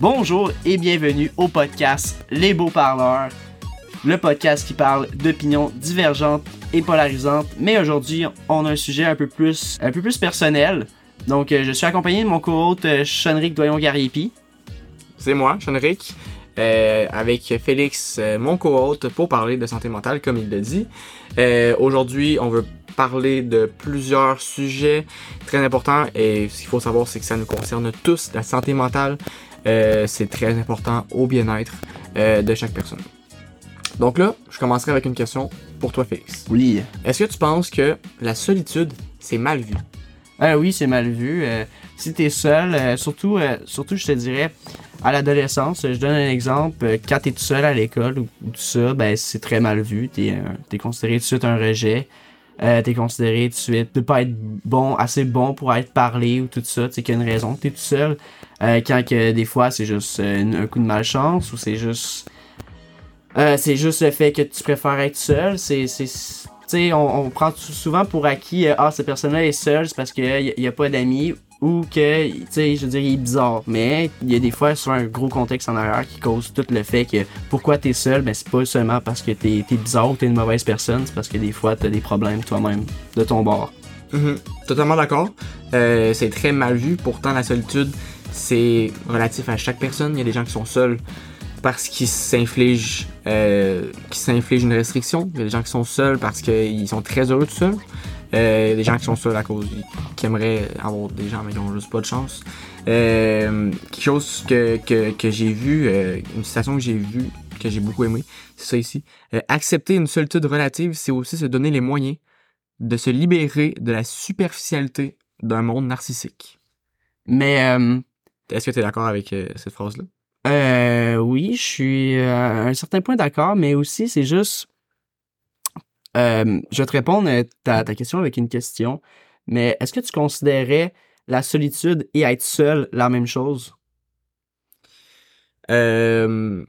Bonjour et bienvenue au podcast Les Beaux Parleurs, le podcast qui parle d'opinions divergentes et polarisantes. Mais aujourd'hui, on a un sujet un peu plus, un peu plus personnel. Donc, euh, je suis accompagné de mon co-hôte euh, Chonric Doyon-Gariepi. C'est moi, Chonric, euh, avec Félix, euh, mon co-hôte, pour parler de santé mentale, comme il l'a dit. Euh, Aujourd'hui, on veut parler de plusieurs sujets très importants et ce qu'il faut savoir, c'est que ça nous concerne tous, la santé mentale. Euh, c'est très important au bien-être euh, de chaque personne. Donc là, je commencerai avec une question pour toi, Félix. Oui. Est-ce que tu penses que la solitude, c'est mal vu? Ah oui, c'est mal vu. Euh, si t'es seul, euh, surtout, euh, surtout, je te dirais, à l'adolescence, je donne un exemple. euh, quand t'es tout seul à l'école ou, ou tout ça, ben c'est très mal vu. T'es euh, t'es considéré tout de suite un rejet. Euh, t'es considéré tout de suite de pas être bon, assez bon pour être parlé ou tout ça. Tu sais qu'il y a une raison t'es tout seul. Euh, quand que des fois c'est juste euh, un coup de malchance ou c'est juste euh, c'est juste le fait que tu préfères être seul. C'est on, prend souvent pour acquis euh, ah cette personne-là est seule c'est parce qu'il y, a pas d'amis ou que tu sais je veux dire il est bizarre. Mais il y a des fois sur un gros contexte en arrière qui cause tout le fait que pourquoi t'es seul? Ben c'est pas seulement parce que t'es es bizarre ou t'es une mauvaise personne c'est parce que des fois t'as des problèmes toi-même de ton bord. Mhm, Totalement d'accord. Euh, c'est très mal vu. Pourtant, la solitude, c'est relatif à chaque personne. Il y a des gens qui sont seuls parce qu'ils s'infligent, euh, qu'ils s'infligent une restriction. Il y a des gens qui sont seuls parce qu'ils sont très heureux tout seuls. Euh, il y a des gens qui sont seuls à cause qui aimeraient avoir des gens mais qui ont juste pas de chance. Euh, quelque chose que, que, que j'ai vu, euh, une citation que j'ai vue, que j'ai beaucoup aimé, c'est ça ici. Euh, accepter une solitude relative, c'est aussi se donner les moyens de se libérer de la superficialité d'un monde narcissique. Mais euh, Est-ce que tu es d'accord avec cette phrase-là? Euh, oui, je suis euh, à un certain point d'accord, mais aussi c'est juste. Euh, je vais te répondre à ta, ta question avec une question. Mais est-ce que tu considérais la solitude et être seul la même chose? Euh,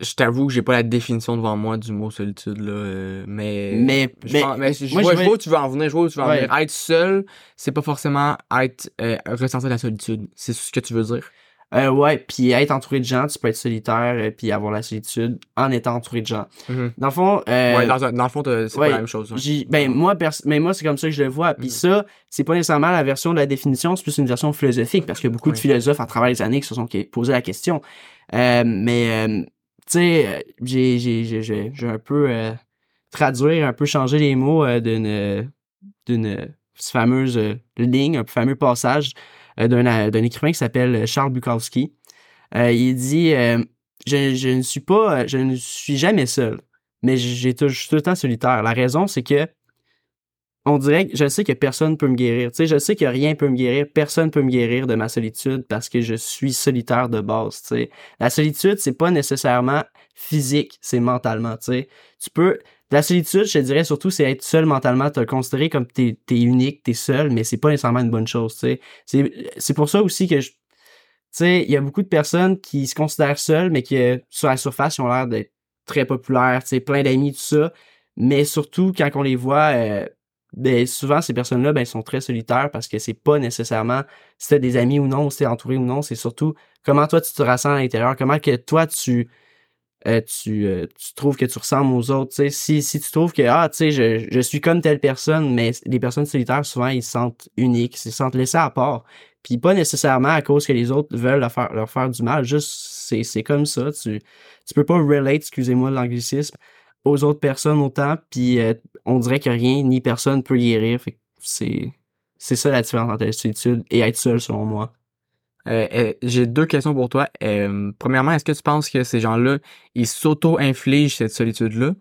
je t'avoue que j'ai pas la définition devant moi du mot solitude, là, euh, mais... Mais, Je, mais pense- mais je, moi, vois, je vois où tu veux en venir, je vois où tu veux en Ouais. venir. Être seul, c'est pas forcément être euh, ressentir la solitude. C'est ce que tu veux dire? Euh, ouais, puis être entouré de gens, tu peux être solitaire euh, puis avoir la solitude en étant entouré de gens. Mhm. Dans le fond, euh, ouais, dans, un- dans le fond, c'est ouais, pas la même chose. ouais. Ben moi mais moi c'est comme ça que je le vois puis Mhm. ça c'est pas nécessairement la version de la définition c'est plus une version philosophique parce a beaucoup de philosophes à travers les années qui se sont qui- posé la question Euh, mais tu sais j'ai j'ai j'ai un peu traduire un peu changer les mots d'une d'une fameuse ligne un fameux passage d'un euh, d'un écrivain qui s'appelle Charles Bukowski Euh, il dit euh, je, je ne suis pas euh, je ne suis jamais seul mais j'ai tout, je suis le temps solitaire. La raison, c'est que on dirait que je sais que personne peut me guérir. Tu sais, je sais que rien peut me guérir, personne peut me guérir de ma solitude parce que je suis solitaire de base. Tu sais, la solitude, c'est pas nécessairement physique, c'est mentalement. Tu sais, tu peux la solitude, je dirais surtout, c'est être seul mentalement, te considérer comme t'es es unique, t'es seul, mais c'est pas nécessairement une bonne chose. Tu sais, c'est pour ça aussi que je tu sais, il y a beaucoup de personnes qui se considèrent seules, mais qui, sur la surface, ils ont l'air d'être très populaires, tu plein d'amis, tout ça. Mais surtout, quand on les voit, euh, ben, souvent, ces personnes-là, ben, sont très solitaires parce que c'est pas nécessairement si t'as des amis ou non, si t'es entouré ou non, c'est surtout comment toi tu te ressens à l'intérieur, comment que toi tu, euh, tu, euh, tu trouves que tu ressembles aux autres. Si, tu trouves que, ah, je, suis comme telle personne, mais les personnes solitaires, souvent, ils se sentent uniques, ils se sentent laissés à part. Puis pas nécessairement à cause que les autres veulent leur faire, du mal, juste c'est, comme ça. Tu, tu peux pas relate, excusez-moi l'anglicisme, aux autres personnes autant, puis euh, on dirait que rien ni personne peut guérir. C'est, c'est ça la différence entre la solitude et être seul, selon moi. Euh, euh, J'ai deux questions pour toi. Euh, premièrement, est-ce que tu penses que ces gens-là, ils s'auto-infligent cette solitude-là?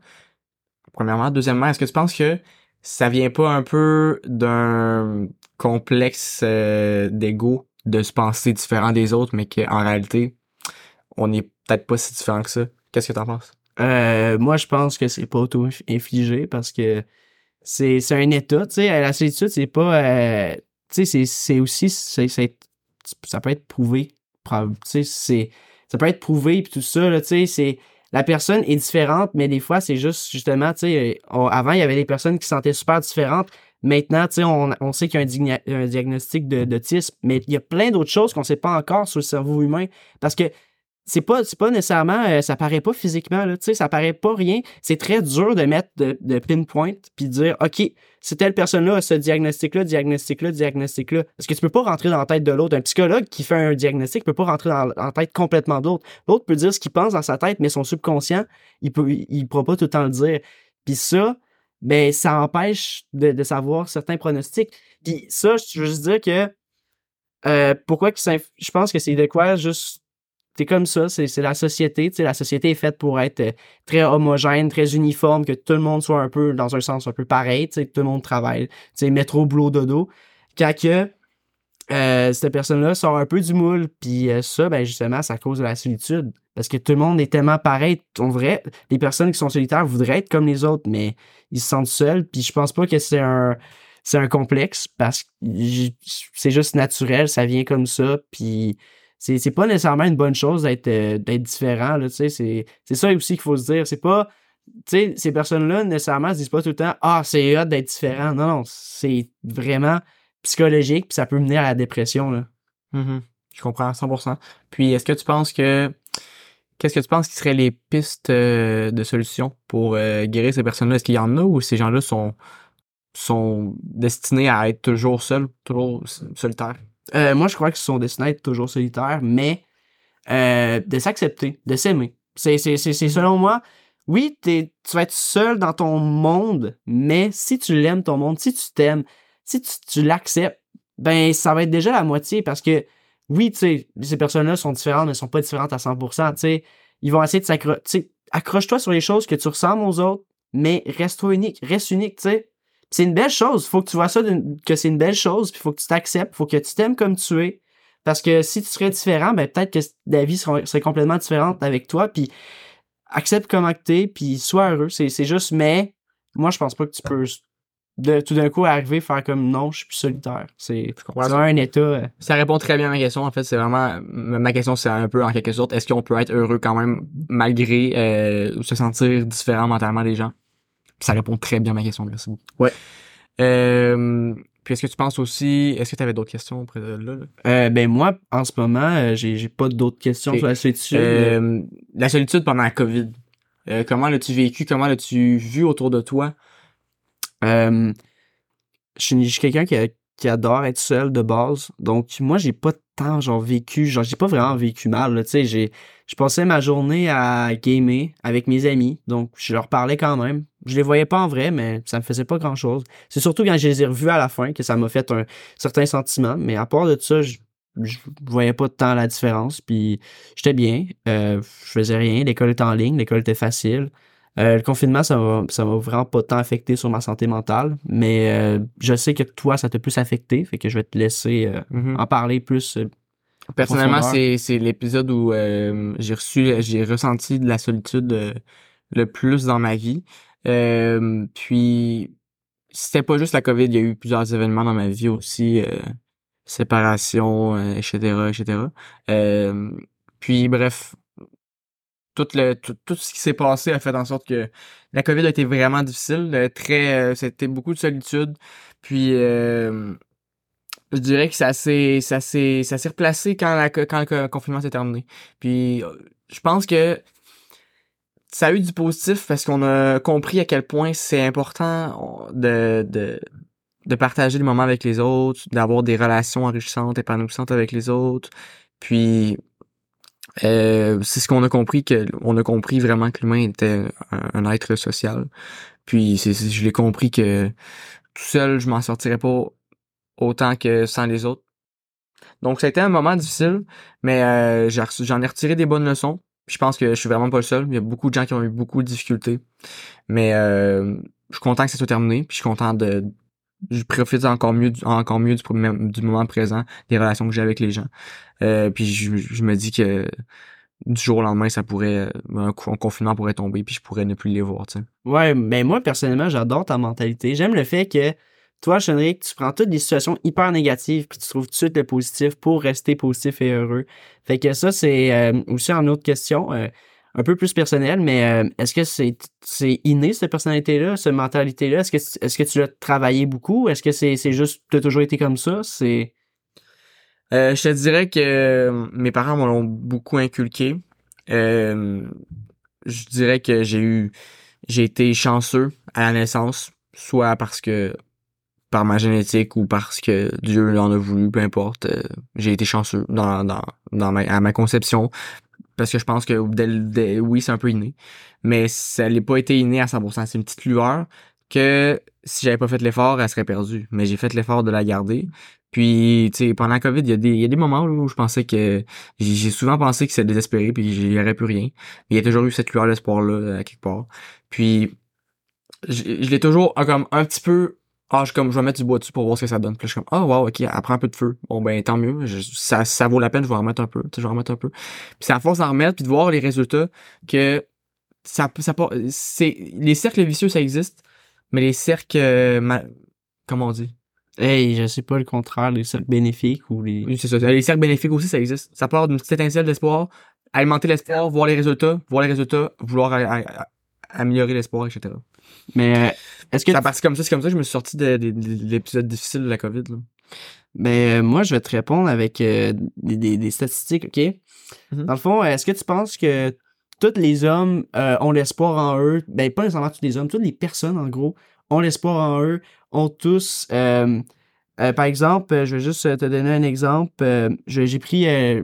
Premièrement. Deuxièmement, est-ce que tu penses que ça vient pas un peu d'un complexe d'ego de se penser différent des autres, mais qu'en réalité, on n'est peut-être pas si différent que ça? Qu'est-ce que t'en penses? Moi, je pense que c'est pas auto-infligé parce que c'est, un état, tu sais. La solitude, c'est pas... tu sais, c'est, aussi... ça peut être prouvé ça peut être prouvé puis tout ça, là, c'est, la personne est différente, mais des fois, c'est juste, justement, on- avant, il y avait des personnes qui se sentaient super différentes. Maintenant, on, on sait qu'il y a un, un diagnostic d'autisme, mais il y a plein d'autres choses qu'on sait pas encore sur le cerveau humain. Parce que c'est pas, c'est pas nécessairement, euh, ça paraît pas physiquement, là, tu sais, ça paraît pas rien. C'est très dur de mettre de, de pinpoint puis de dire, OK, c'est telle personne-là a ce diagnostic-là, diagnostic-là, diagnostic-là. Parce que tu peux pas rentrer dans la tête de l'autre? Un psychologue qui fait un diagnostic peut pas rentrer dans, la tête complètement d'autre. L'autre peut dire ce qu'il pense dans sa tête, mais son subconscient, il peut, il pourra pas tout le temps le dire. Puis ça, ben, ça empêche de, de savoir certains pronostics. Puis ça, je veux juste dire que, euh, pourquoi que ça, je pense que c'est de quoi juste, c'est comme ça, c'est la société, la société est faite pour être euh, très homogène, très uniforme, que tout le monde soit un peu, dans un sens un peu pareil, que tout le monde travaille, tu sais, métro, boulot, dodo. Quand que, euh, cette personne-là sort un peu du moule, puis euh, ça, ben justement, à cause de la solitude. Parce que tout le monde est tellement pareil. On vrai, les personnes qui sont solitaires voudraient être comme les autres, mais ils se sentent seuls. Puis je pense pas que c'est un, c'est un complexe parce que c'est juste naturel, ça vient comme ça. Puis c'est, pas nécessairement une bonne chose d'être, euh, différent. C'est, ça aussi qu'il faut se dire. C'est pas, ces personnes-là nécessairement se disent pas tout le temps, ah, c'est hot d'être différent. Non, non, c'est vraiment psychologique, puis ça peut mener à la dépression. Là. Mhm. Je comprends 100%. Puis, est-ce que tu penses que... Qu'est-ce que tu penses qui seraient les pistes euh, de solutions pour euh, guérir ces personnes-là? Est-ce qu'il y en a ou ces gens-là sont, sont destinés à être toujours seuls, toujours solitaires? Euh, moi, je crois qu'ils sont destinés à être toujours solitaires, mais euh, de s'accepter, de s'aimer. C'est, c'est, c'est, c'est selon moi, oui, t'es, tu vas être seul dans ton monde, mais si tu l'aimes, ton monde, si tu t'aimes, si tu, tu l'acceptes, ben, ça va être déjà la moitié parce que, oui, tu sais, ces personnes-là sont différentes, mais sont pas différentes à 100%, tu sais. Ils vont essayer de s'accrocher, tu sais, accroche-toi sur les choses que tu ressembles aux autres, mais reste-toi unique, reste unique, tu sais. C'est une belle chose. Faut que tu vois ça que c'est une belle chose, puis faut que tu t'acceptes, faut que tu t'aimes comme tu es. Parce que si tu serais différent, ben peut-être que la vie serait, serait complètement différente avec toi, puis accepte comment t'es, puis sois heureux. C'est, c'est juste, mais moi, je pense pas que tu peux de, tout d'un coup arriver faire comme non, je suis plus solitaire. C'est, c'est un état. euh, Ça répond très bien à ma question. En fait, c'est vraiment... Ma question, c'est un peu, en quelque sorte, est-ce qu'on peut être heureux quand même malgré euh, se sentir différent mentalement des gens? Ça répond très bien à ma question. Merci beaucoup. Ouais. Euh, puis est-ce que tu penses aussi... Est-ce que tu avais d'autres questions après là? là? euh, ben moi, en ce moment, euh, j'ai, j'ai pas d'autres questions sur la solitude. Euh, la solitude pendant la COVID. Euh, comment l'as-tu vécu? Comment l'as-tu vu autour de toi? Je suis quelqu'un qui, adore être seul de base. Donc, moi, j'ai pas tant, genre, vécu, genre, j'ai pas vraiment vécu mal, tu sais, j'ai, je passais ma journée à gamer avec mes amis. Donc, je leur parlais quand même. Je les voyais pas en vrai, mais ça me faisait pas grand chose. C'est surtout quand je les ai revus à la fin que ça m'a fait un certain sentiment. Mais à part de ça, je, je voyais pas tant la différence. Puis, j'étais bien. Euh, je faisais rien. L'école était en ligne. L'école était facile. Euh, le confinement, ça m'a, ça m'a vraiment pas tant affecté sur ma santé mentale, mais euh, je sais que toi, ça t'a plus affecté, fait que je vais te laisser euh, Mhm. en parler plus. Personnellement, c'est, c'est l'épisode où j'ai reçu, j'ai ressenti de la solitude le plus dans ma vie. Euh, puis, c'était pas juste la COVID, il y a eu plusieurs événements dans ma vie aussi, euh, séparation, euh, etc., etc. Euh, puis, bref, tout le tout, tout ce qui s'est passé a fait en sorte que la COVID a été vraiment difficile, euh, très, euh, c'était beaucoup de solitude. Puis, je dirais que ça s'est ça s'est ça s'est replacé quand la quand le confinement s'est terminé. Puis je pense que ça a eu du positif parce qu'on a compris à quel point c'est important de de de partager des moments avec les autres, d'avoir des relations enrichissantes, épanouissantes avec les autres. Puis euh, c'est ce qu'on a compris que on a compris vraiment que l'humain était un, être social. Puis c'est je l'ai compris que tout seul je m'en sortirais pas autant que sans les autres. Donc ça a été un moment difficile, mais euh, j'en ai retiré des bonnes leçons. Je pense que je suis vraiment pas le seul. Il y a beaucoup de gens qui ont eu beaucoup de difficultés. Mais euh, je suis content que ça soit terminé. Puis je suis content de. Je profite encore mieux du, encore mieux du, moment présent, des relations que j'ai avec les gens. Euh, puis je, me dis que du jour au lendemain, ça pourrait. Un, co- un confinement pourrait tomber, puis je pourrais ne plus les voir, tu sais. Ouais, mais moi, personnellement, j'adore ta mentalité. J'aime le fait que toi, Chenric, tu prends toutes des situations hyper négatives puis tu trouves tout de suite le positif pour rester positif et heureux. Fait que ça, c'est euh, aussi une autre question, euh, un peu plus personnelle, mais euh, est-ce que c'est inné, cette personnalité-là, cette mentalité-là? Est-ce que, est-ce que tu l'as travaillé beaucoup? Est-ce que c'est, c'est juste, tu as toujours été comme ça? C'est... je te dirais que mes parents m'ont beaucoup inculqué. je dirais que j'ai eu j'ai été chanceux à la naissance, soit parce que par ma génétique ou parce que Dieu en a voulu, peu importe. Euh, j'ai été chanceux dans, ma, à ma conception. Parce que je pense que dès, oui, c'est un peu inné. Mais ça n'a pas été inné à 100%. C'est une petite lueur que si j'avais pas fait l'effort, elle serait perdue. Mais j'ai fait l'effort de la garder. Puis, tu sais, pendant la COVID, il y, a des, y a des moments où je pensais que... J'ai souvent pensé que c'était désespéré, puis j'y aurais plus rien. Mais il y a toujours eu cette lueur d'espoir-là, à quelque part. Puis, je, l'ai toujours comme un petit peu ah, je, comme, je vais mettre du bois dessus pour voir ce que ça donne. Puis je suis comme, ah, oh, wow, ok, elle prend un peu de feu. Bon, ben, tant mieux. ça, ça vaut la peine, je vais en remettre un peu. Je vais en remettre un peu. Puis c'est à force d'en remettre, puis de voir les résultats, que ça, ça, c'est, les cercles vicieux, ça existe, mais les cercles, euh, comment on dit? Hey, je sais pas le contraire, les cercles bénéfiques ou les. Oui, c'est ça. Les cercles bénéfiques aussi, ça existe. Ça part d'une petite étincelle d'espoir, alimenter l'espoir, voir les résultats, voir les résultats, vouloir améliorer l'espoir, etc. Mais euh, est-ce que. Ça parti comme ça, c'est comme ça que je me suis sorti de, l'épisode difficile de la COVID. Là. Mais euh, moi, je vais te répondre avec euh, des, des, statistiques, OK? Mm-hmm. Dans le fond, est-ce que tu penses que tous les hommes ont l'espoir en eux? Ben, pas nécessairement tous les hommes, toutes les personnes, en gros, ont l'espoir en eux, ont tous euh, par exemple, euh, je vais juste euh, te donner un exemple. j'ai pris les,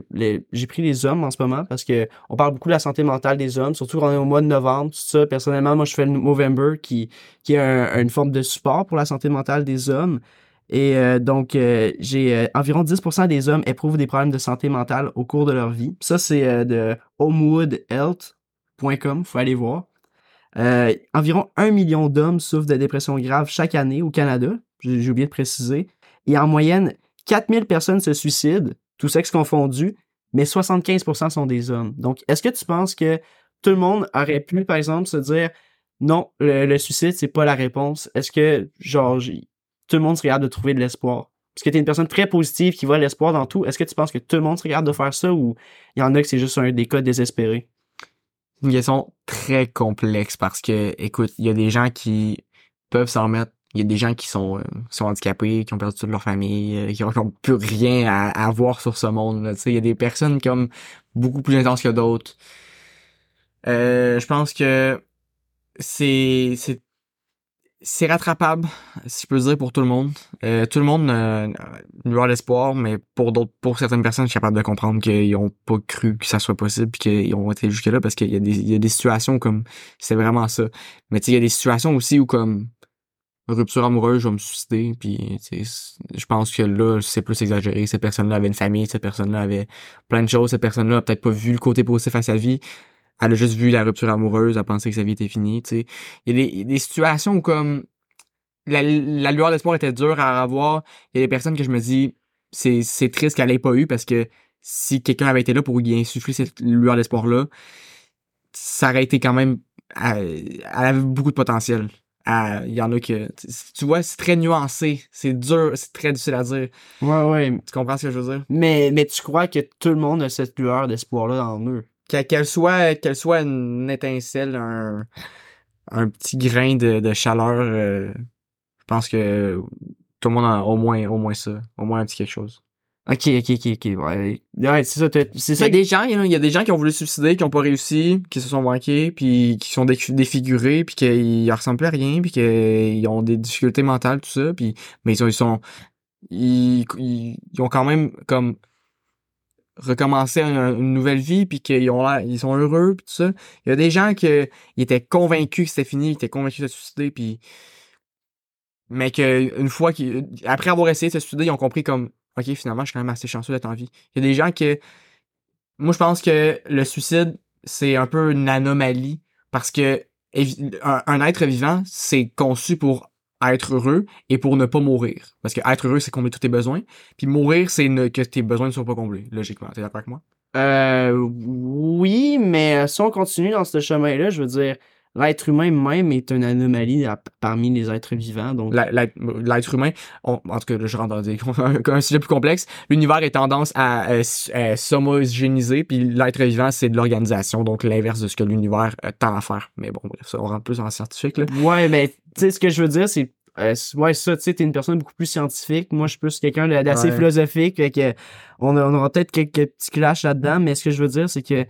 pris les hommes en ce moment parce que on parle beaucoup de la santé mentale des hommes, surtout quand on est au mois de novembre, tout ça. Personnellement, moi, je fais le Movember qui qui est une forme de support pour la santé mentale des hommes. Et donc, j'ai environ 10% des hommes éprouvent des problèmes de santé mentale au cours de leur vie. Ça, c'est de homewoodhealth.com, faut aller voir. environ un million d'hommes souffrent de dépression grave chaque année au Canada. J'ai oublié de préciser. Et en moyenne, 4000 personnes se suicident, tout sexe confondu, mais 75% sont des hommes. Donc, est-ce que tu penses que tout le monde aurait pu, par exemple, se dire non, le, suicide, c'est pas la réponse? Est-ce que, genre, tout le monde serait capable de trouver de l'espoir? Parce que tu es une personne très positive qui voit l'espoir dans tout. Est-ce que tu penses que tout le monde serait capable de faire ça ou il y en a que c'est juste un des cas désespérés? Une question très complexe parce que, écoute, il y a des gens qui peuvent s'en remettre il y a des gens qui sont, euh, sont handicapés, qui ont perdu toute leur famille, euh, qui, ont, plus rien à, voir sur ce monde. Il y a des personnes comme beaucoup plus intenses que d'autres. Euh, je pense que c'est c'est rattrapable, si je peux dire, pour tout le monde. Euh, tout le monde a l'espoir, mais pour d'autres, pour certaines personnes, je suis capable de comprendre qu'ils ont pas cru que ça soit possible qu'ils ont été jusque là parce qu'il y a des, il y a des situations comme c'est vraiment ça. Mais il y a des situations aussi où comme rupture amoureuse, je vais me suicider. Puis, je pense que là, c'est plus exagéré. Cette personne-là avait une famille, cette personne-là avait plein de choses. Cette personne-là a peut-être pas vu le côté positif à sa vie. Elle a juste vu la rupture amoureuse, elle a pensé que sa vie était finie. Il y a des, situations où comme la, lueur d'espoir était dure à avoir. Il y a des personnes que je me dis, c'est, c'est triste qu'elle ait pas eu parce que si quelqu'un avait été là pour y insuffler cette lueur d'espoir-là, ça aurait été quand même... Elle avait beaucoup de potentiel il y en a que tu vois c'est très nuancé c'est dur c'est très difficile à dire. Ouais ouais. Tu comprends ce que je veux dire? Mais mais tu crois que tout le monde a cette lueur d'espoir là en eux? Qu'elle soit qu'elle soit une étincelle un un petit grain de, de chaleur euh, je pense que tout le monde a au moins au moins ça au moins un petit quelque chose Ok, ok, ok, ok. Ouais, ouais c'est ça. C'est ça. Il y a des gens, il y a des gens qui ont voulu se suicider, qui ont pas réussi, qui se sont manqués, puis qui sont défigurés, puis qu'ils ressemblent plus à rien, puis qu'ils ont des difficultés mentales, tout ça, puis mais ils sont, ils sont, ils, ont quand même comme recommencé une, nouvelle vie, puis qu'ils ont ils sont heureux, puis tout ça. Il y a des gens qui étaient convaincus que c'était fini, ils étaient convaincus de se suicider, puis mais que une fois qu'ils, après avoir essayé de se suicider, ils ont compris comme OK, finalement, je suis quand même assez chanceux d'être en vie. Il y a des gens que. Moi, je pense que le suicide, c'est un peu une anomalie parce que un, être vivant, c'est conçu pour être heureux et pour ne pas mourir. Parce que être heureux, c'est combler tous tes besoins. Puis mourir, c'est que tes besoins ne soient pas comblés, logiquement. T'es d'accord avec moi? Euh, oui, mais si on continue dans ce chemin-là, je veux dire, l'être humain même est une anomalie à- parmi les êtres vivants. Donc, L'être humain, on- en tout cas, je rentre dans des, un sujet plus complexe. L'univers est tendance à, euh, s- euh, s'homogénéiser, puis l'être vivant, c'est de l'organisation, donc l'inverse de ce que l'univers euh, tend à faire. Mais bon, bref, ça, on rentre plus en scientifique, là. ouais, mais tu sais, ce que je veux dire, c'est. euh, ouais, ça, tu sais, t'es une personne beaucoup plus scientifique. Moi, je suis plus quelqu'un d'assez Ouais. philosophique. Fait que on, a- on aura peut-être quelques petits clashs là-dedans, mais ce que je veux dire, c'est que,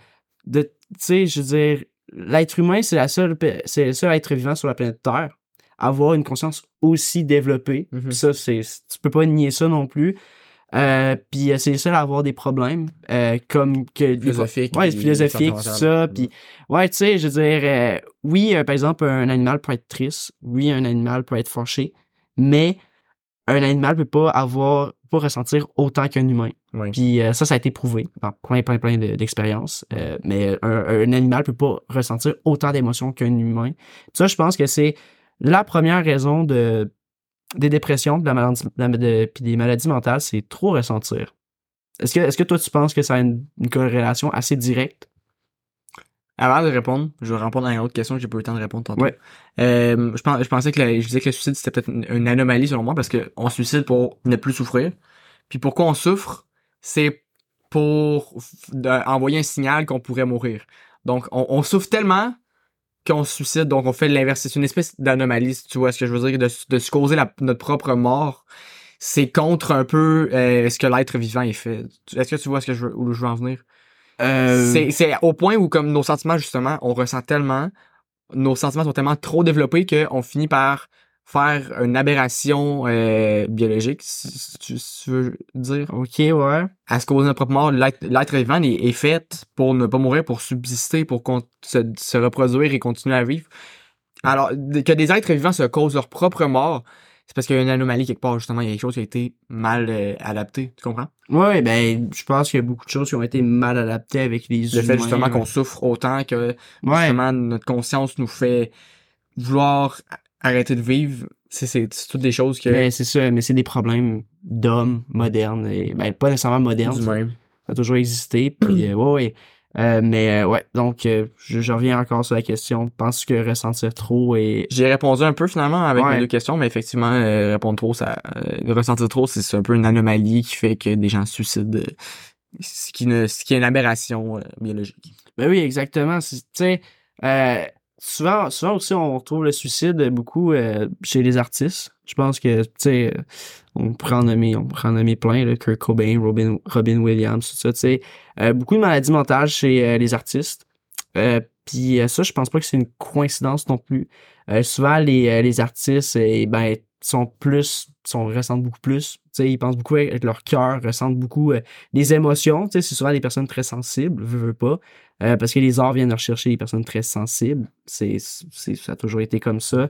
de, tu sais, je veux dire, l'être humain, c'est la seule, c'est le seul être vivant sur la planète Terre à avoir une conscience aussi développée. Mhm. Puis ça, c'est, tu peux pas nier ça non plus. Euh, puis euh, c'est le seul à avoir des problèmes, euh, comme que Philosophique. Ouais, philosophique, tout ça. Puis, ouais, tu sais, je veux dire, euh, oui, par exemple, un animal peut être triste. Oui, un animal peut être fâché. Mais un animal peut pas avoir, pas ressentir autant qu'un humain. Oui. Puis euh, ça, ça a été prouvé par plein, plein, plein de- d'expériences. Euh, mais un, un animal peut pas ressentir autant d'émotions qu'un humain. Ça, je pense que c'est la première raison de des dépressions, de la maladie, de la- de- puis des maladies mentales, c'est trop ressentir. Est-ce que, est-ce que toi, tu penses que ça a une, une corrélation assez directe? Avant de répondre, je vais répondre à une autre question que j'ai pas eu le temps de répondre tantôt. Ouais. Euh, je, pensais que la- je disais que le suicide c'était peut-être une, une anomalie selon moi parce que on se suicide pour ne plus souffrir. Puis pourquoi on souffre, c'est pour envoyer un signal qu'on pourrait mourir. Donc on, on souffre tellement qu'on se suicide, donc on fait l'inverse. C'est une espèce d'anomalie, si tu vois ce que je veux dire, de, de se causer la- notre propre mort. C'est contre un peu euh, ce que l'être vivant est fait. Est-ce que tu vois ce que je veux, où je veux en venir? Euh, c'est au point où comme nos sentiments justement, on ressent tellement, nos sentiments sont tellement trop développés qu'on finit par faire une aberration euh, biologique, si, si tu, si tu veux dire. Ok, ouais. À se causer notre propre mort, l'être, vivant est, est fait pour ne pas mourir, pour subsister, pour se, se reproduire et continuer à vivre? Alors, que des êtres vivants se causent leur propre mort, c'est parce qu'il y a une anomalie quelque part, justement, il y a quelque chose qui a été mal euh, adapté, tu comprends? Ouais, ben, je pense qu'il y a beaucoup de choses qui ont été mal adaptées avec les Le humains. fait justement qu'on souffre autant que Ouais. justement notre conscience nous fait vouloir arrêter de vivre c'est c'est c'est toutes des choses que Mais c'est ça, mais c'est des problèmes d'hommes modernes. Et, ben, pas nécessairement modernes. du même Ça a toujours existé. Puis, euh, ouais, ouais. Euh, mais, euh, ouais. Donc, euh, je, je reviens encore sur la question. Penses que ressentir trop et. j'ai répondu un peu finalement avec Ouais. mes deux questions mais effectivement euh, répondre trop ça euh, ressentir trop c'est un peu une anomalie qui fait que des gens se suicident ce qui ne ce qui est une aberration biologique Ben oui, exactement. Tu sais, euh, souvent, souvent aussi, on retrouve le suicide beaucoup euh, chez les artistes. Je pense que, tu sais, euh, on en nommer, on plein, là, Kurt Cobain, Robin, Robin Williams, tout ça, tu sais. Euh, beaucoup de maladies mentales chez euh, les artistes. Euh, Puis euh, ça, je pense pas que c'est une coïncidence non plus. Euh, souvent, les, euh, les artistes, euh, ben, sont plus, sont, ressentent beaucoup plus. Tu sais, ils pensent beaucoup avec leur cœur, ressentent beaucoup euh, les émotions. Tu sais, c'est souvent des personnes très sensibles, veux, veux pas. Euh, parce que les arts viennent rechercher les personnes très sensibles. Ça a toujours été comme ça.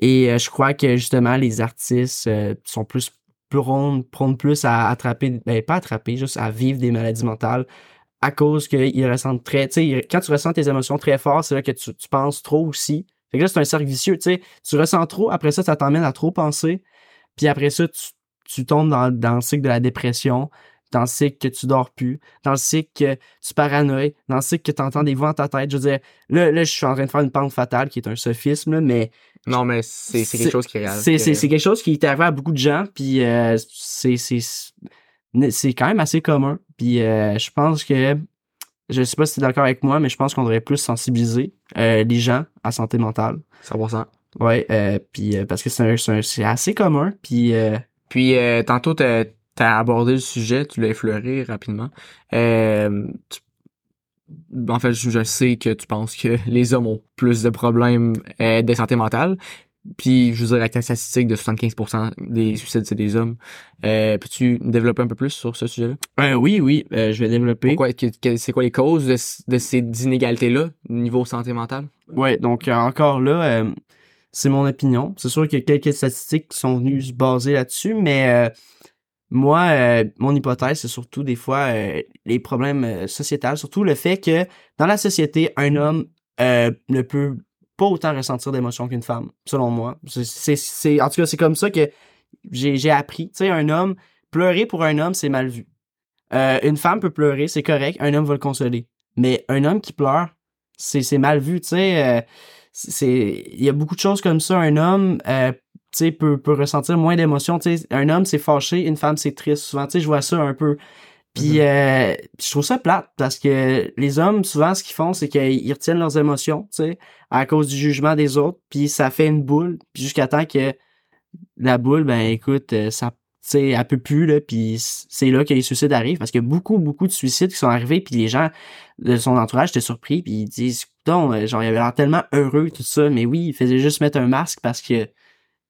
Et euh, je crois que justement, les artistes euh, sont plus prônent plus à attraper, ben pas attraper, juste à vivre des maladies mentales à cause qu'ils ressentent très, tu sais, quand tu ressens tes émotions très fort, c'est là que tu, tu penses trop aussi. Fait que là, c'est un cercle vicieux, tu sais. Tu ressens trop, après ça, ça t'emmène à trop penser. Puis après ça, tu, tu tombes dans, dans le cycle de la dépression, dans le cycle que tu dors plus, dans le cycle que tu paranoïes, dans le cycle que tu entends des voix dans ta tête. Je veux dire, là, là, je suis en train de faire une pente fatale qui est un sophisme, là, mais non mais c'est quelque chose qui est réel c'est, quelque chose qui est arrivé à beaucoup de gens, puis euh, c'est, quand même assez commun. Puis euh, je pense que, je sais pas si tu es d'accord avec moi, mais je pense qu'on devrait plus sensibiliser euh, les gens à santé mentale. 100% Ouais, euh, puis euh, parce que c'est, assez commun, puis Puis euh, tantôt, t'as as abordé le sujet, tu l'as effleuré rapidement. Euh, tu- En fait, je, je sais que tu penses que les hommes ont plus de problèmes euh, de santé mentale. Puis, je veux dire, avec ta statistique de 75% des suicides, c'est des hommes. Euh, Peux-tu développer un peu plus sur ce sujet-là? euh, oui, oui, euh, je vais développer. C'est quoi les causes de, ces inégalités-là, niveau santé mentale? Ouais, donc encore là, euh, c'est mon opinion. C'est sûr qu'il y a quelques statistiques qui sont venues se baser là-dessus, mais moi, euh, mon hypothèse, c'est surtout des fois euh, les problèmes euh, sociétals, surtout le fait que dans la société, un homme euh, ne peut pas autant ressentir d'émotions qu'une femme, selon moi. C'est, en tout cas, c'est comme ça que j'ai, appris. Tu sais, un homme, pleurer pour un homme, c'est mal vu. Une femme peut pleurer, c'est correct, un homme va le consoler. Mais un homme qui pleure, c'est, mal vu, tu sais. c'est il y a beaucoup de choses comme ça un homme tu sais peut, peut ressentir moins d'émotions. Tu sais un homme c'est fâché une femme c'est triste. Souvent tu sais je vois ça un peu. Puis euh, je trouve ça plate parce que les hommes souvent ce qu'ils font c'est qu'ils retiennent leurs émotions tu sais à cause du jugement des autres. Puis ça fait une boule. Puis jusqu'à temps que la boule ben écoute euh, ça tu sais elle peut plus là. Puis c'est là que les suicides arrivent. Parce a beaucoup beaucoup de suicides qui sont arrivés puis les gens de son entourage étaient surpris puis ils disent donc genre il avait l'air tellement heureux tout ça mais oui il faisait juste mettre un masque parce que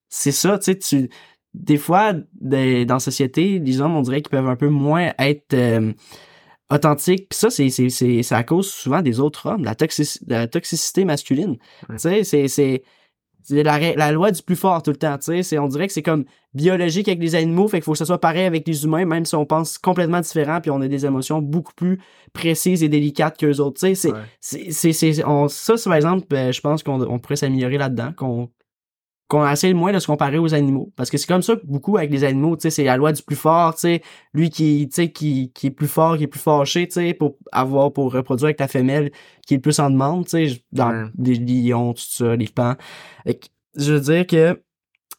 c'est ça tu sais tu des fois dans la société les hommes on dirait qu'ils peuvent un peu moins être euh, authentiques puis ça c'est c'est c'est c'est à cause souvent des autres hommes la, toxici- la toxicité masculine Ouais. tu sais c'est c'est c'est la, loi du plus fort tout le temps, tu sais. C'est, on dirait que c'est comme biologique avec les animaux, fait qu'il faut que ça soit pareil avec les humains, même si on pense complètement différent, puis on a des émotions beaucoup plus précises et délicates qu'eux autres, tu sais. C'est, Ouais. c'est, c'est, c'est- on- ça, c'est par exemple, ben, je pense qu'on on pourrait s'améliorer là-dedans, qu'on, qu'on essaie moins de se comparer aux animaux. Parce que c'est comme ça beaucoup avec les animaux, tu sais, c'est la loi du plus fort, tu sais, lui qui, tu sais, qui, qui est plus fort, qui est plus fâché, tu sais, pour avoir, pour reproduire avec la femelle qui est le plus en demande, tu sais, dans Ouais. les lions, tout ça, les pans. Je veux dire que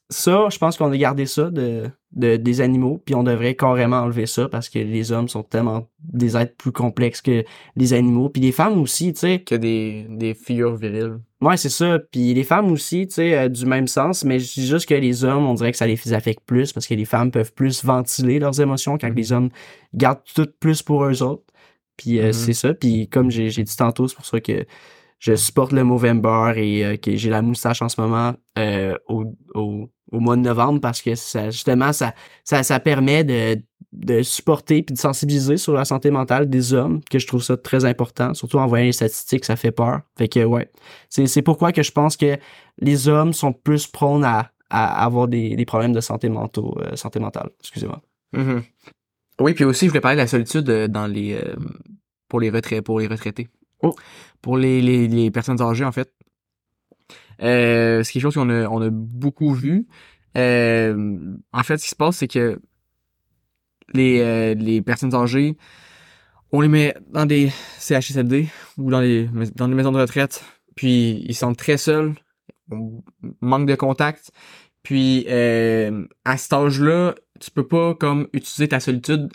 ça, je pense qu'on a gardé ça de, de, des animaux, puis on devrait carrément enlever ça parce que les hommes sont tellement des êtres plus complexes que les animaux, puis les femmes aussi, tu sais. Que des, des figures viriles. Ouais, c'est ça. Puis les femmes aussi, tu sais, euh, du même sens, mais je dis juste que les hommes, on dirait que ça les affecte plus parce que les femmes peuvent plus ventiler leurs émotions quand Mhm. les hommes gardent tout plus pour eux autres. Puis euh, Mhm. c'est ça. Puis comme j'ai j'ai dit tantôt, c'est pour ça que je supporte le Movember et euh, que j'ai la moustache en ce moment euh, au, au, au mois de novembre parce que ça justement ça ça, ça permet de, de supporter puis de sensibiliser sur la santé mentale des hommes que je trouve ça très important surtout en voyant les statistiques ça fait peur fait que ouais c'est pourquoi que je pense que les hommes sont plus prônes à, à avoir des, des problèmes de santé euh, santé mentale excusez-moi Mhm. Oui, puis aussi, je voulais parler de la solitude dans les pour les pour les retraités. Oh. Pour les, personnes âgées, en fait. Euh, c'est quelque chose qu'on a, beaucoup vu. Euh, en fait, ce qui se passe, c'est que les, euh, personnes âgées, on les met dans des CHSLD ou dans les maisons de retraite, puis ils sont très seuls, on manque de contact. Puis euh, à cet âge-là, tu peux pas comme utiliser ta solitude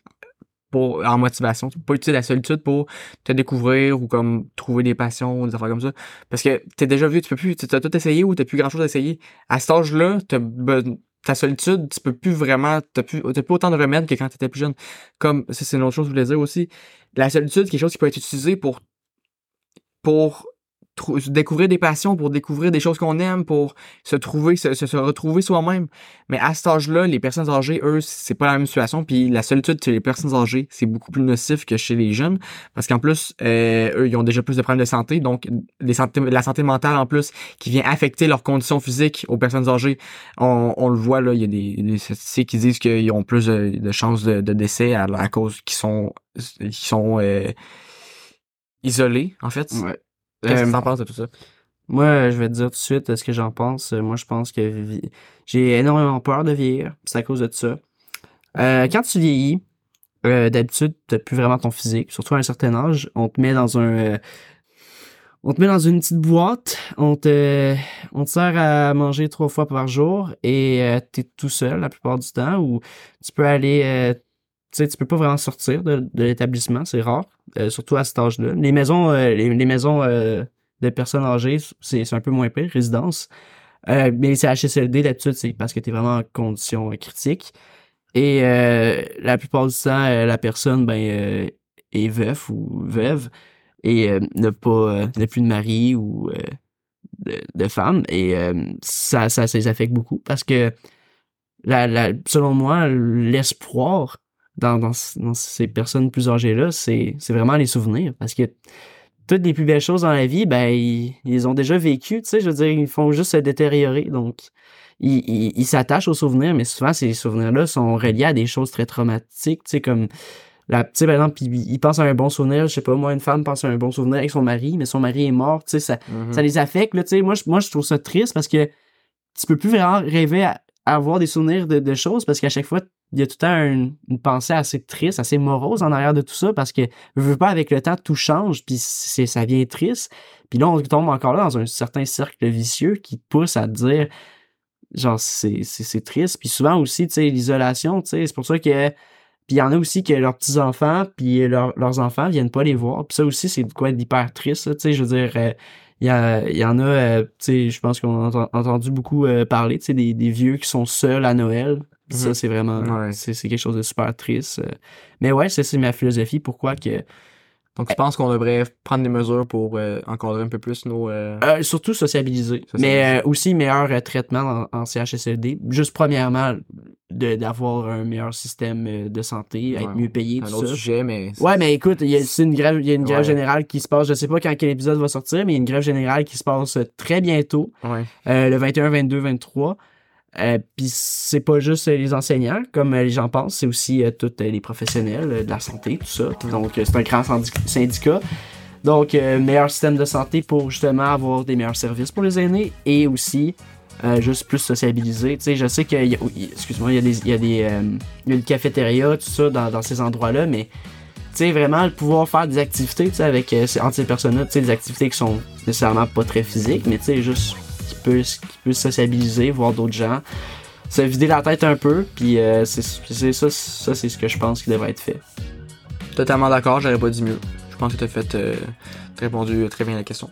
pour en motivation. Tu peux pas utiliser la solitude pour te découvrir ou comme trouver des passions ou des affaires comme ça. Parce que t'es déjà vu, tu peux plus, t'as tout essayé ou t'as plus grand chose à essayer. À cet âge-là, t'as be- ta solitude, tu peux plus vraiment, t'as plus, t'as plus autant de remèdes que quand t'étais plus jeune. Comme, ça c'est une autre chose que je voulais dire aussi. La solitude, quelque chose qui peut être utilisé pour, pour découvrir des passions, pour découvrir des choses qu'on aime, pour se trouver, se, retrouver soi-même. Mais à cet âge-là, les personnes âgées, eux, c'est pas la même situation. Puis la solitude chez les personnes âgées, c'est beaucoup plus nocif que chez les jeunes. Parce qu'en plus, euh, eux, ils ont déjà plus de problèmes de santé. Donc, la santé mentale, en plus, qui vient affecter leurs conditions physiques aux personnes âgées. On, le voit, là, il y a des, des statistiques qui disent qu'ils ont plus de, chances de, décès à, cause qu'ils sont, qu'ils sont euh, isolés, en fait. ouais Qu'est-ce que Euh, t'en penses de tout ça? Moi, je vais te dire tout de suite ce que j'en pense. Euh, Moi, je pense que j'ai énormément peur de vieillir. C'est à cause de ça. Euh, quand tu vieillis, euh, d'habitude, t'as plus vraiment ton physique. Surtout à un certain âge, on te met dans un... euh, on te met dans une petite boîte, on te, on te sert à manger trois fois par jour et euh, t'es tout seul la plupart du temps ou tu peux aller, euh, tu sais, tu peux pas vraiment sortir de, de l'établissement, c'est rare, euh, surtout à cet âge-là. Les maisons, euh, les, maisons euh, de personnes âgées, c'est un peu moins pire, résidence. Mais c'est HSLD d'habitude, c'est parce que tu es vraiment en condition critique. Et la plupart du temps, la personne ben, est veuf ou veuve et n'a pas n'a plus de mari ou de, de femme. Et ça, ça, ça les affecte beaucoup parce que la, la, selon moi, l'espoir dans, dans, dans ces personnes plus âgées-là, c'est vraiment les souvenirs. Parce que toutes les plus belles choses dans la vie, ben, ils, ils ont déjà vécu, tu sais, je veux dire, ils font juste se détériorer. Donc, ils s'attachent aux souvenirs, mais souvent, ces souvenirs-là sont reliés à des choses très traumatiques, tu sais, comme, la, tu sais, par exemple, ils, ils pensent à un bon souvenir, je sais pas, moi, une femme pense à un bon souvenir avec son mari, mais son mari est mort, tu sais, ça, Mhm. ça les affecte, là, tu sais, moi, je- moi, je trouve ça triste parce que tu peux plus vraiment rêver à, à avoir des souvenirs de, de choses parce qu'à chaque fois, il y a tout le temps une, pensée assez triste, assez morose en arrière de tout ça parce que je veux pas avec le temps tout change puis c'est ça vient triste. Puis là on tombe encore là dans un certain cercle vicieux qui te pousse à te dire genre c'est c'est triste puis souvent aussi tu sais l'isolation tu sais c'est pour ça que puis il y en a aussi que leurs petits enfants puis leurs enfants viennent pas les voir puis ça aussi c'est quoi d'hyper triste tu sais je veux dire euh, il y, a, y en a, euh, tu sais, je pense qu'on a entendu beaucoup euh, parler, tu sais, des, des vieux qui sont seuls à Noël. Ça, mhm. c'est vraiment, c'est quelque chose de super triste. Euh. Mais ouais, c'est ma philosophie. Pourquoi que donc, tu penses qu'on devrait prendre des mesures pour euh, encadrer un peu plus nos... Euh... euh surtout sociabiliser. Mais euh, aussi meilleur traitement en, CHSLD. Juste premièrement, d'avoir un meilleur système de santé, être mieux payé, tout un autre sujet, mais... Ouais, mais écoute, il y a une grève, y a une grève générale qui se passe, je sais pas quand quel épisode va sortir, mais il y a une grève générale qui se passe très bientôt. le 21, 22, 23. Euh, Puis c'est pas juste les enseignants, comme les gens pensent, c'est aussi euh, tous les professionnels euh, de la santé, tout ça. Donc c'est un grand syndicat. Donc meilleur système de santé pour justement avoir des meilleurs services pour les aînés et aussi juste plus sociabiliser. Tu sais, je sais qu'il y a, excuse-moi, il y a des, il y a des, il y a une cafétéria, tout ça dans, ces endroits-là, mais tu vraiment, pouvoir faire des activités, tu sais, avec, ces personnes-là, tu sais, des activités qui sont nécessairement pas très physiques, mais tu sais, juste peut, qui peut sociabiliser, voir d'autres gens, se vider la tête un peu, puis euh, c'est ça, ça c'est ce que je pense qui devrait être fait. Totalement d'accord, j'aurais pas dit mieux. Je pense que tu as fait euh, répondu très bien à la question.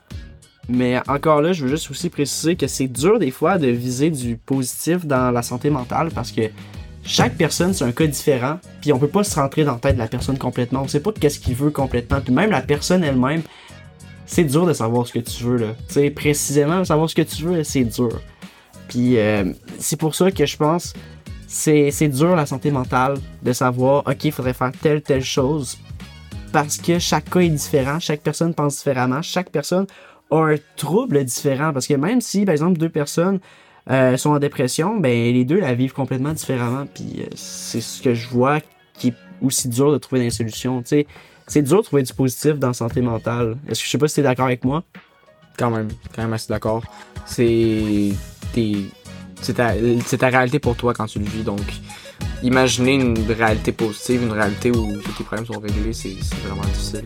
Mais encore là, je veux juste aussi préciser que c'est dur des fois de viser du positif dans la santé mentale parce que chaque personne c'est un cas différent, puis on peut pas se rentrer dans la tête de la personne complètement. On sait pas qu'est-ce qu'il veut complètement, puis même la personne elle-même, c'est dur de savoir ce que tu veux, là. Tu sais, précisément, savoir ce que tu veux, c'est dur. Puis euh, c'est pour ça que je pense c'est c'est dur la santé mentale de savoir OK, il faudrait faire telle telle chose parce que chaque cas est différent, chaque personne pense différemment, chaque personne a un trouble différent parce que même si par exemple deux personnes euh, sont en dépression, ben les deux la vivent complètement différemment puis euh, c'est ce que je vois qui est aussi dur de trouver des solutions, tu sais c'est dur de trouver du positif dans la santé mentale. Est-ce que je sais pas si t'es d'accord avec moi? Quand même, quand même assez d'accord. C'est c'est ta, ta réalité pour toi quand tu le vis. Donc, imaginer une réalité positive, une réalité où tous tes problèmes sont réglés, c'est vraiment difficile.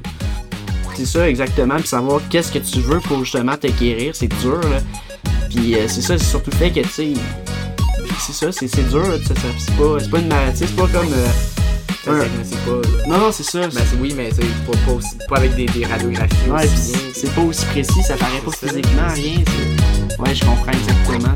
C'est ça, exactement. Puis savoir qu'est-ce que tu veux pour justement te guérir, c'est dur. Là. Puis euh, c'est ça, c'est surtout fait que, tu sais, c'est ça, c'est dur. C'est pas, pas une maladie, c'est pas comme. Euh, c'est pas. Non, non, c'est ça. Ben, oui, mais c'est pas, pas, aussi, pas avec des, des radiographies. Ouais, c'est pas aussi précis, ça paraît pas physiquement, rien. Ouais, je comprends exactement.